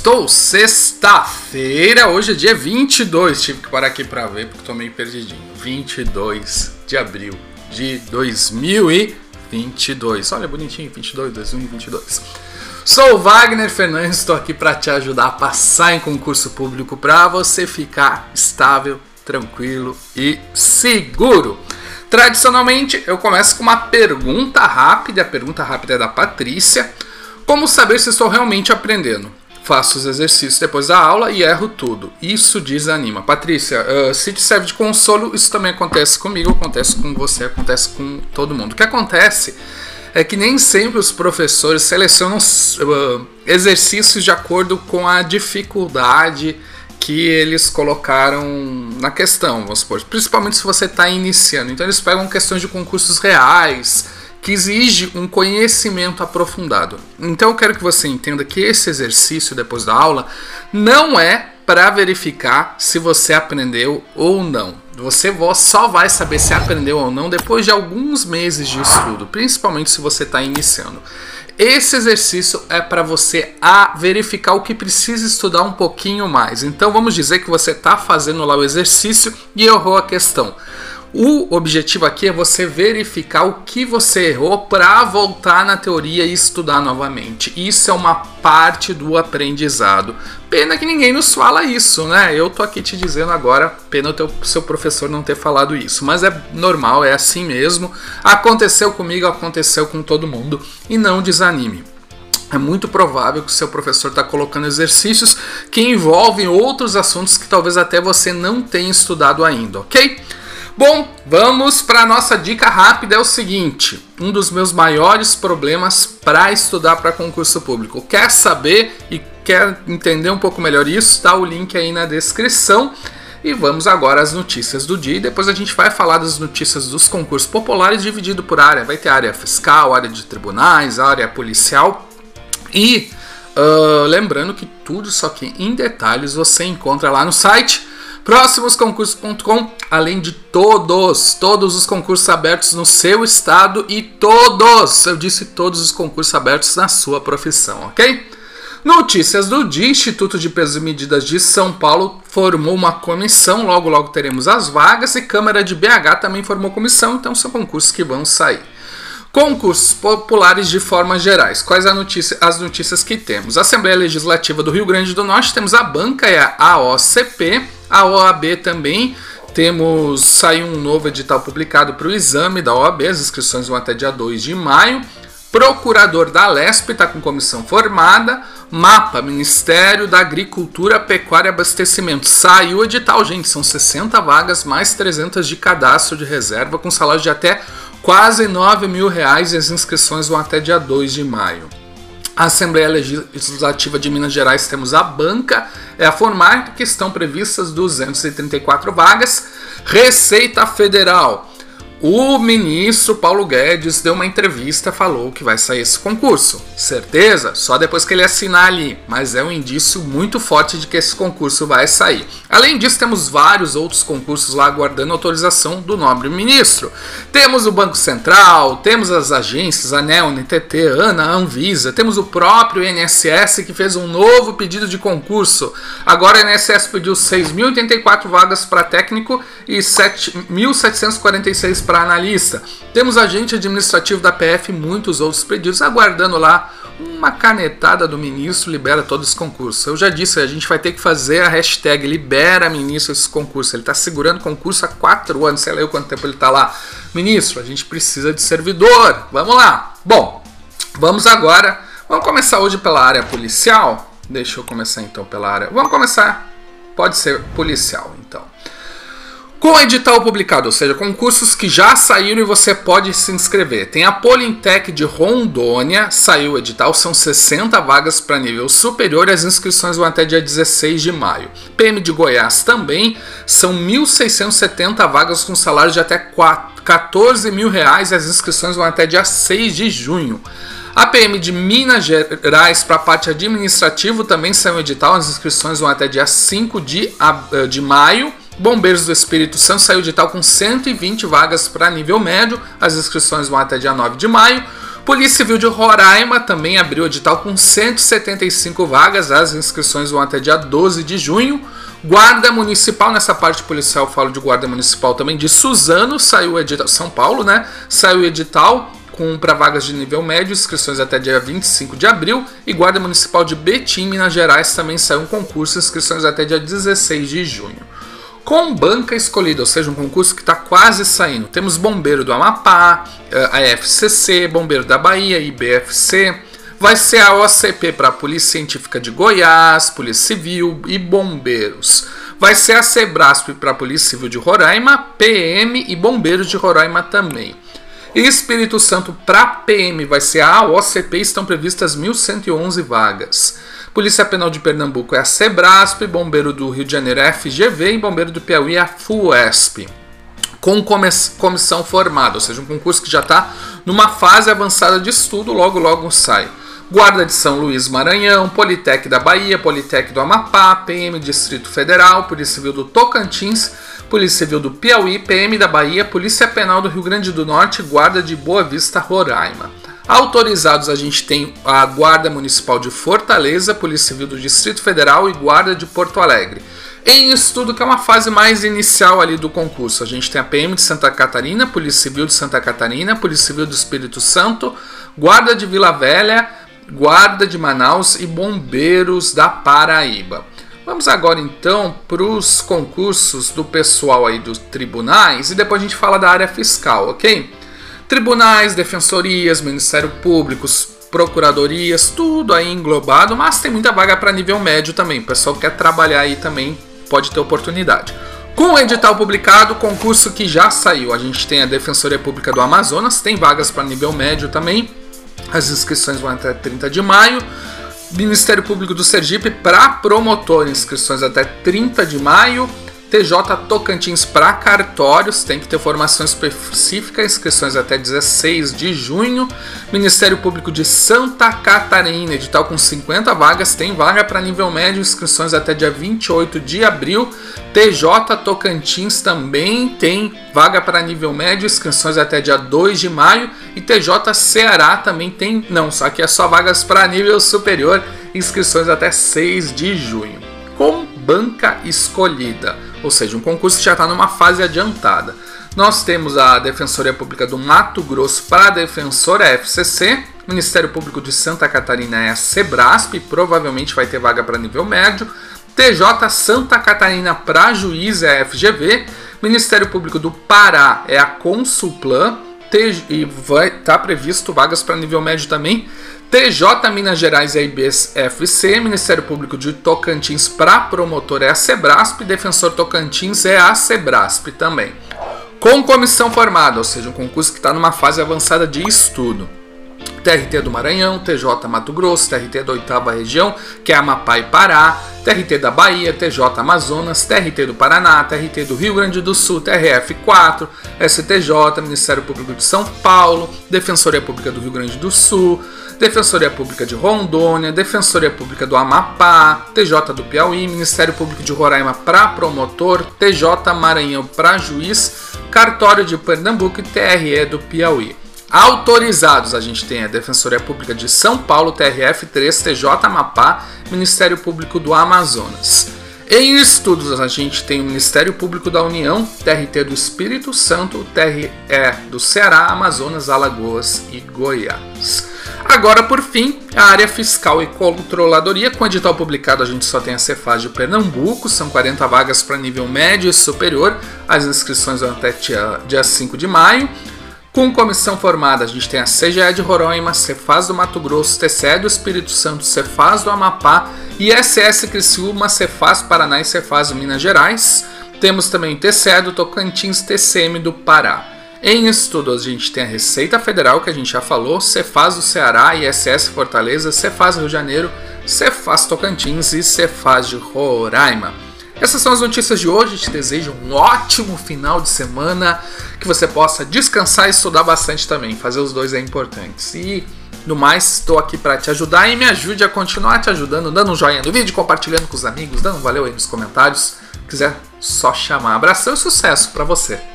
Sextou, sexta-feira, hoje é dia 22, tive que parar aqui pra ver porque tô meio perdidinho. 22 de abril de 2022. Olha, bonitinho, 22, 2022. Sou o Wagner Fernandes, estou aqui para te ajudar a passar em concurso público para você ficar estável, tranquilo e seguro. Tradicionalmente, eu começo com uma pergunta rápida. A pergunta rápida é da Patrícia. Como saber se estou realmente aprendendo? Faço os exercícios depois da aula e erro tudo. Isso desanima. Patrícia, uh, se te serve de consolo, isso também acontece comigo, acontece com você, acontece com todo mundo. O que acontece é que nem sempre os professores selecionam uh, exercícios de acordo com a dificuldade que eles colocaram na questão, vamos supor. Principalmente se você está iniciando. Então eles pegam questões de concursos reais, que exige um conhecimento aprofundado. Então eu quero que você entenda que esse exercício depois da aula não é para verificar se você aprendeu ou não. Você só vai saber se aprendeu ou não depois de alguns meses de estudo, principalmente se você está iniciando. Esse exercício é para você a verificar o que precisa estudar um pouquinho mais. Então vamos dizer que você está fazendo lá o exercício e errou a questão. O objetivo aqui é você verificar o que você errou para voltar na teoria e estudar novamente. Isso é uma parte do aprendizado. Pena que ninguém nos fala isso, né? Eu tô aqui te dizendo agora, pena o teu, seu professor não ter falado isso. Mas é normal, é assim mesmo. Aconteceu comigo, aconteceu com todo mundo. E não desanime. É muito provável que o seu professor está colocando exercícios que envolvem outros assuntos que talvez até você não tenha estudado ainda, ok? Bom, vamos para nossa dica rápida. É o seguinte: um dos meus maiores problemas para estudar para concurso público. Quer saber e quer entender um pouco melhor isso? Está o link aí na descrição. E vamos agora às notícias do dia. E depois a gente vai falar das notícias dos concursos populares dividido por área. Vai ter área fiscal, área de tribunais, área policial. E uh, lembrando que tudo isso aqui em detalhes você encontra lá no site próximosconcursos.com, além de todos, todos os concursos abertos no seu estado e todos, eu disse todos os concursos abertos na sua profissão, ok? Notícias do dia: Instituto de Pesos e Medidas de São Paulo formou uma comissão, logo logo teremos as vagas, e Câmara de BH também formou comissão, então são concursos que vão sair. Concursos populares de formas gerais. Quais notícia, as notícias que temos? Assembleia Legislativa do Rio Grande do Norte, temos a banca, é a AOCP, a OAB também. Temos, saiu um novo edital publicado para o exame da OAB, as inscrições vão até dia 2 de maio. Procurador da LESP está com comissão formada. Mapa, Ministério da Agricultura, Pecuária e Abastecimento. Saiu o edital, gente. São 60 vagas, mais 300 de cadastro de reserva, com salário de até quase 9 mil reais e as inscrições vão até dia 2 de maio. A Assembleia Legislativa de Minas Gerais temos a banca, é a formar que estão previstas 234 vagas. Receita Federal o ministro Paulo Guedes deu uma entrevista, falou que vai sair esse concurso. Certeza? Só depois que ele assinar ali, mas é um indício muito forte de que esse concurso vai sair. Além disso, temos vários outros concursos lá aguardando autorização do nobre ministro. Temos o Banco Central, temos as agências, ANEL, NTT, ANA, Anvisa, temos o próprio INSS que fez um novo pedido de concurso. Agora o INSS pediu 6.084 vagas para técnico e 7.746 para analista. Temos agente administrativo da PF e muitos outros pedidos aguardando lá uma canetada do ministro libera todos os concursos. Eu já disse, a gente vai ter que fazer a hashtag libera ministro esse concurso. Ele está segurando concurso há quatro anos, sei lá eu quanto tempo ele está lá. Ministro, a gente precisa de servidor. Vamos lá. Bom, vamos agora. Vamos começar hoje pela área policial. Deixa eu começar então pela área. Vamos começar. Pode ser policial. Com o edital publicado, ou seja, concursos que já saíram e você pode se inscrever. Tem a Polintec de Rondônia, saiu o edital, são 60 vagas para nível superior e as inscrições vão até dia 16 de maio. PM de Goiás também, são 1.670 vagas com salário de até 4, 14 mil reais e as inscrições vão até dia 6 de junho. A PM de Minas Gerais para a parte administrativa também saiu o edital, as inscrições vão até dia 5 de, de maio. Bombeiros do Espírito Santo saiu de tal com 120 vagas para nível médio, as inscrições vão até dia 9 de maio. Polícia Civil de Roraima também abriu edital com 175 vagas, as inscrições vão até dia 12 de junho. Guarda Municipal, nessa parte policial falo de Guarda Municipal também, de Suzano, saiu edital, São Paulo, né? Saiu edital com para vagas de nível médio, inscrições até dia 25 de abril. E Guarda Municipal de Betim, Minas Gerais, também saiu um concurso, inscrições até dia 16 de junho. Com banca escolhida, ou seja, um concurso que está quase saindo. Temos Bombeiro do Amapá, eh, a FCC, Bombeiro da Bahia, IBFC, vai ser a OCP para a Polícia Científica de Goiás, Polícia Civil e Bombeiros. Vai ser a Sebrasp para Polícia Civil de Roraima, PM e Bombeiros de Roraima também. E Espírito Santo para PM vai ser a OCP, estão previstas 1.111 vagas. Polícia Penal de Pernambuco é a Sebrasp, Bombeiro do Rio de Janeiro é a FGV e Bombeiro do Piauí é a FUESP com comissão formada, ou seja, um concurso que já está numa fase avançada de estudo, logo logo sai. Guarda de São Luís Maranhão, Politec da Bahia, Politec do Amapá, PM Distrito Federal, Polícia Civil do Tocantins, Polícia Civil do Piauí, PM da Bahia, Polícia Penal do Rio Grande do Norte, Guarda de Boa Vista, Roraima. Autorizados a gente tem a Guarda Municipal de Fortaleza, Polícia Civil do Distrito Federal e Guarda de Porto Alegre. Em estudo, que é uma fase mais inicial ali do concurso, a gente tem a PM de Santa Catarina, Polícia Civil de Santa Catarina, Polícia Civil do Espírito Santo, Guarda de Vila Velha, Guarda de Manaus e Bombeiros da Paraíba. Vamos agora então para os concursos do pessoal aí dos tribunais e depois a gente fala da área fiscal, ok? Tribunais, defensorias, Ministério Público, procuradorias, tudo aí englobado, mas tem muita vaga para nível médio também. O pessoal que quer trabalhar aí também pode ter oportunidade. Com o edital publicado, concurso que já saiu, a gente tem a Defensoria Pública do Amazonas, tem vagas para nível médio também. As inscrições vão até 30 de maio. Ministério Público do Sergipe para promotor, inscrições até 30 de maio. TJ Tocantins para cartórios, tem que ter formação específica, inscrições até 16 de junho. Ministério Público de Santa Catarina, edital com 50 vagas, tem vaga para nível médio, inscrições até dia 28 de abril. TJ Tocantins também tem vaga para nível médio, inscrições até dia 2 de maio. E TJ Ceará também tem, não, só que é só vagas para nível superior, inscrições até 6 de junho. Com banca escolhida ou seja, um concurso que já está numa fase adiantada. Nós temos a Defensoria Pública do Mato Grosso para a Defensora FCC, Ministério Público de Santa Catarina é a Sebrasp, provavelmente vai ter vaga para nível médio, TJ Santa Catarina para juiz é a FGV, Ministério Público do Pará é a Consulplan, e vai tá previsto vagas para nível médio também. TJ Minas Gerais é IBFC, Ministério Público de Tocantins para promotor é a Sebrasp, Defensor Tocantins é a Sebrasp também. Com comissão formada, ou seja, um concurso que está numa fase avançada de estudo. TRT do Maranhão, TJ Mato Grosso, TRT da oitava região, que é Amapá e Pará, TRT da Bahia, TJ Amazonas, TRT do Paraná, TRT do Rio Grande do Sul, TRF4, STJ, Ministério Público de São Paulo, Defensoria Pública do Rio Grande do Sul, Defensoria Pública de Rondônia, Defensoria Pública do Amapá, TJ do Piauí, Ministério Público de Roraima para promotor, TJ Maranhão para juiz, Cartório de Pernambuco e TRE do Piauí. Autorizados, a gente tem a Defensoria Pública de São Paulo, TRF3, TJ Amapá, Ministério Público do Amazonas. Em estudos, a gente tem o Ministério Público da União, TRT do Espírito Santo, TRE do Ceará, Amazonas, Alagoas e Goiás. Agora, por fim, a área fiscal e controladoria. Com o edital publicado, a gente só tem a Cefaz de Pernambuco, são 40 vagas para nível médio e superior. As inscrições vão até dia, dia 5 de maio. Com comissão formada, a gente tem a CGE de Roraima, Cefaz do Mato Grosso, TCE do Espírito Santo, Cefaz do Amapá, ISS Criciúma, Cefaz Paraná e Cefaz do Minas Gerais. Temos também TCE do Tocantins, TCM do Pará. Em estudos, a gente tem a Receita Federal, que a gente já falou, Cefaz do Ceará, ISS Fortaleza, Cefaz Rio de Janeiro, Cefaz Tocantins e Cefaz de Roraima. Essas são as notícias de hoje. Te desejo um ótimo final de semana, que você possa descansar e estudar bastante também. Fazer os dois é importante. E no mais, estou aqui para te ajudar e me ajude a continuar te ajudando, dando um joinha no vídeo, compartilhando com os amigos, dando um valeu aí nos comentários. Se quiser, só chamar. Abração e sucesso para você.